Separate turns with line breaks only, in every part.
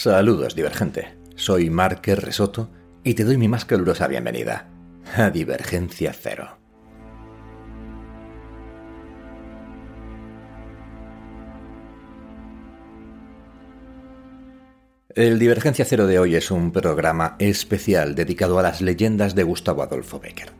Saludos, divergente. Soy Marker Resoto y te doy mi más calurosa bienvenida a Divergencia Cero. El Divergencia Cero de hoy es un programa especial dedicado a las leyendas de Gustavo Adolfo Becker.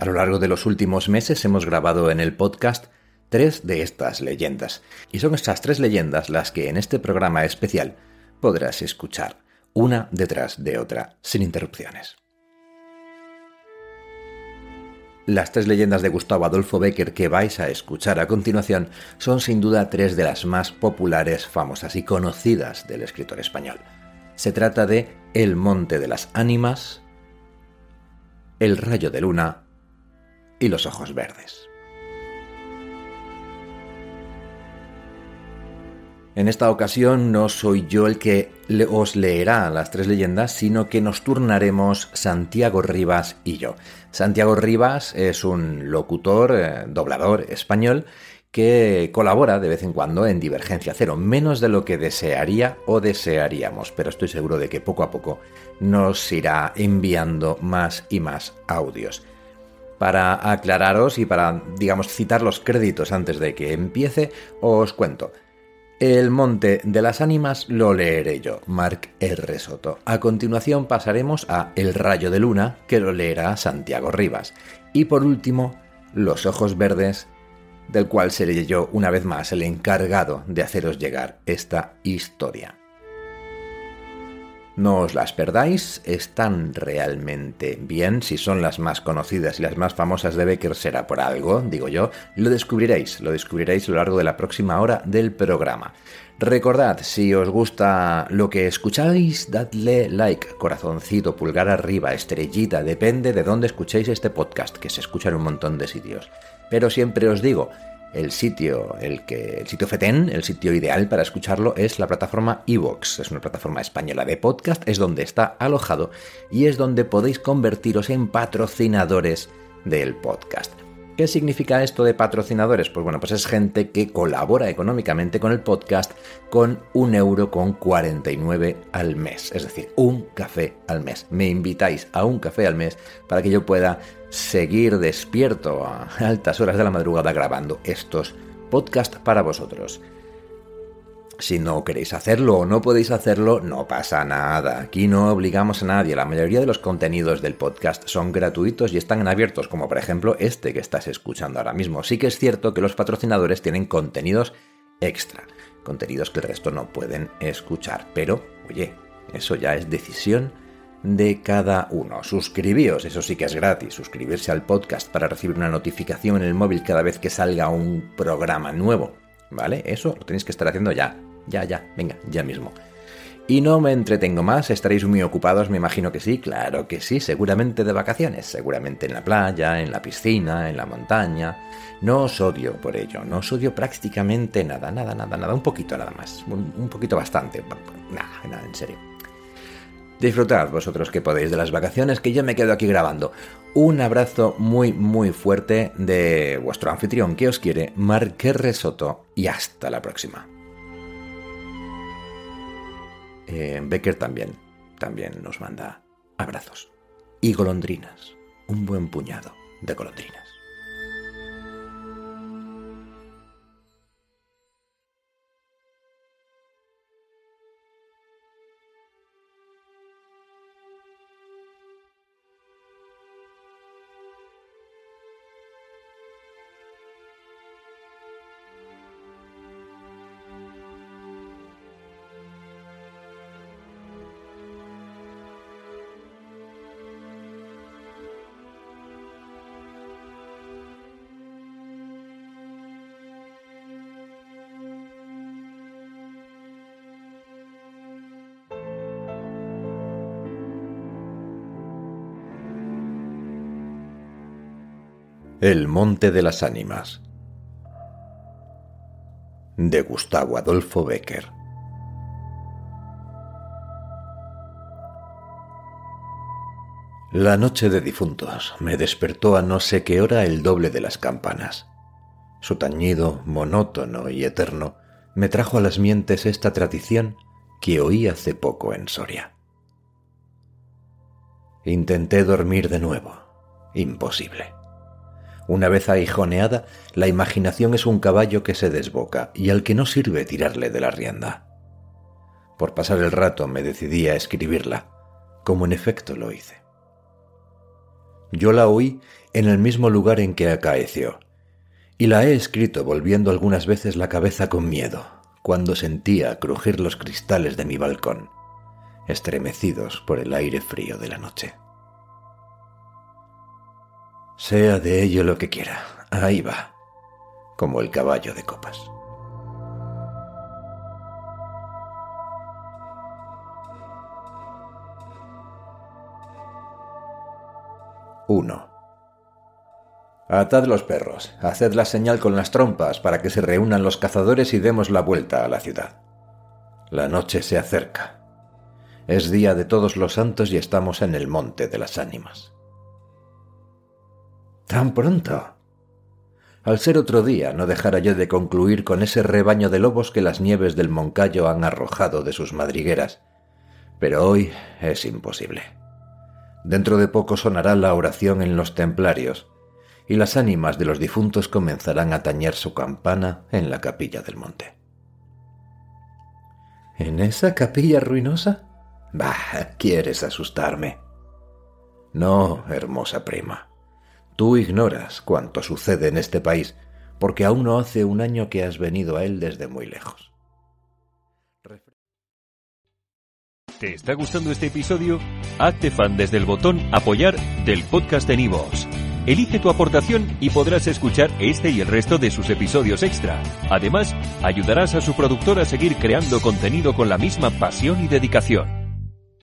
A lo largo de los últimos meses hemos grabado en el podcast tres de estas leyendas, y son estas tres leyendas las que en este programa especial podrás escuchar, una detrás de otra, sin interrupciones. Las tres leyendas de Gustavo Adolfo Becker que vais a escuchar a continuación son sin duda tres de las más populares, famosas y conocidas del escritor español. Se trata de El Monte de las Ánimas, El Rayo de Luna y Los Ojos Verdes. En esta ocasión no soy yo el que os leerá las tres leyendas, sino que nos turnaremos Santiago Rivas y yo. Santiago Rivas es un locutor, eh, doblador español, que colabora de vez en cuando en Divergencia Cero, menos de lo que desearía o desearíamos, pero estoy seguro de que poco a poco nos irá enviando más y más audios. Para aclararos y para, digamos, citar los créditos antes de que empiece, os cuento. El Monte de las Ánimas lo leeré yo, Marc R. Soto. A continuación pasaremos a El Rayo de Luna, que lo leerá Santiago Rivas. Y por último, Los Ojos Verdes, del cual seré yo una vez más el encargado de haceros llegar esta historia. No os las perdáis, están realmente bien, si son las más conocidas y las más famosas de Becker será por algo, digo yo, lo descubriréis, lo descubriréis a lo largo de la próxima hora del programa. Recordad, si os gusta lo que escucháis, dadle like, corazoncito, pulgar arriba, estrellita, depende de dónde escuchéis este podcast, que se escucha en un montón de sitios. Pero siempre os digo, el sitio, el el sitio FETEN, el sitio ideal para escucharlo es la plataforma Evox. Es una plataforma española de podcast, es donde está alojado y es donde podéis convertiros en patrocinadores del podcast. ¿Qué significa esto de patrocinadores? Pues bueno, pues es gente que colabora económicamente con el podcast con un euro con 49 al mes, es decir, un café al mes. Me invitáis a un café al mes para que yo pueda seguir despierto a altas horas de la madrugada grabando estos podcasts para vosotros. Si no queréis hacerlo o no podéis hacerlo, no pasa nada. Aquí no obligamos a nadie. La mayoría de los contenidos del podcast son gratuitos y están abiertos, como por ejemplo este que estás escuchando ahora mismo. Sí que es cierto que los patrocinadores tienen contenidos extra, contenidos que el resto no pueden escuchar. Pero, oye, eso ya es decisión de cada uno. Suscribíos, eso sí que es gratis, suscribirse al podcast para recibir una notificación en el móvil cada vez que salga un programa nuevo, ¿vale? Eso lo tenéis que estar haciendo ya, ya, ya, venga, ya mismo. Y no me entretengo más, estaréis muy ocupados, me imagino que sí, claro que sí, seguramente de vacaciones, seguramente en la playa, en la piscina, en la montaña. No os odio por ello, no os odio prácticamente nada, nada, nada, nada, un poquito nada más, un, poquito bastante, nada, nada, en serio. Disfrutad vosotros que podéis de las vacaciones, que yo me quedo aquí grabando. Un abrazo muy, muy fuerte de vuestro anfitrión que os quiere, Marquer Soto, y hasta la próxima. Eh, Becker también, también nos manda abrazos. Y golondrinas, un buen puñado de golondrinas. El Monte de las Ánimas de Gustavo Adolfo Becker La noche de difuntos me despertó a no sé qué hora el doble de las campanas. Su tañido, monótono y eterno me trajo a las mientes esta tradición que oí hace poco en Soria. Intenté dormir de nuevo. Imposible. Una vez aguijoneada, la imaginación es un caballo que se desboca y al que no sirve tirarle de la rienda. Por pasar el rato me decidí a escribirla, como en efecto lo hice. Yo la oí en el mismo lugar en que acaeció, y la he escrito volviendo algunas veces la cabeza con miedo, cuando sentía crujir los cristales de mi balcón, estremecidos por el aire frío de la noche. Sea de ello lo que quiera, ahí va, como el caballo de copas. 1. Atad los perros, haced la señal con las trompas para que se reúnan los cazadores y demos la vuelta a la ciudad. La noche se acerca. Es día de todos los santos y estamos en el monte de las ánimas. ¿Tan pronto? Al ser otro día, no dejara yo de concluir con ese rebaño de lobos que las nieves del Moncayo han arrojado de sus madrigueras. Pero hoy es imposible. Dentro de poco sonará la oración en los templarios, y las ánimas de los difuntos comenzarán a tañer su campana en la capilla del monte. ¿En esa capilla ruinosa? Bah, quieres asustarme. No, hermosa prima. Tú ignoras cuánto sucede en este país, porque aún no hace un año que has venido a él desde muy lejos.
¿Te está gustando este episodio? Hazte fan desde el botón Apoyar del podcast de Nivos. Elige tu aportación y podrás escuchar este y el resto de sus episodios extra. Además, ayudarás a su productor a seguir creando contenido con la misma pasión y dedicación.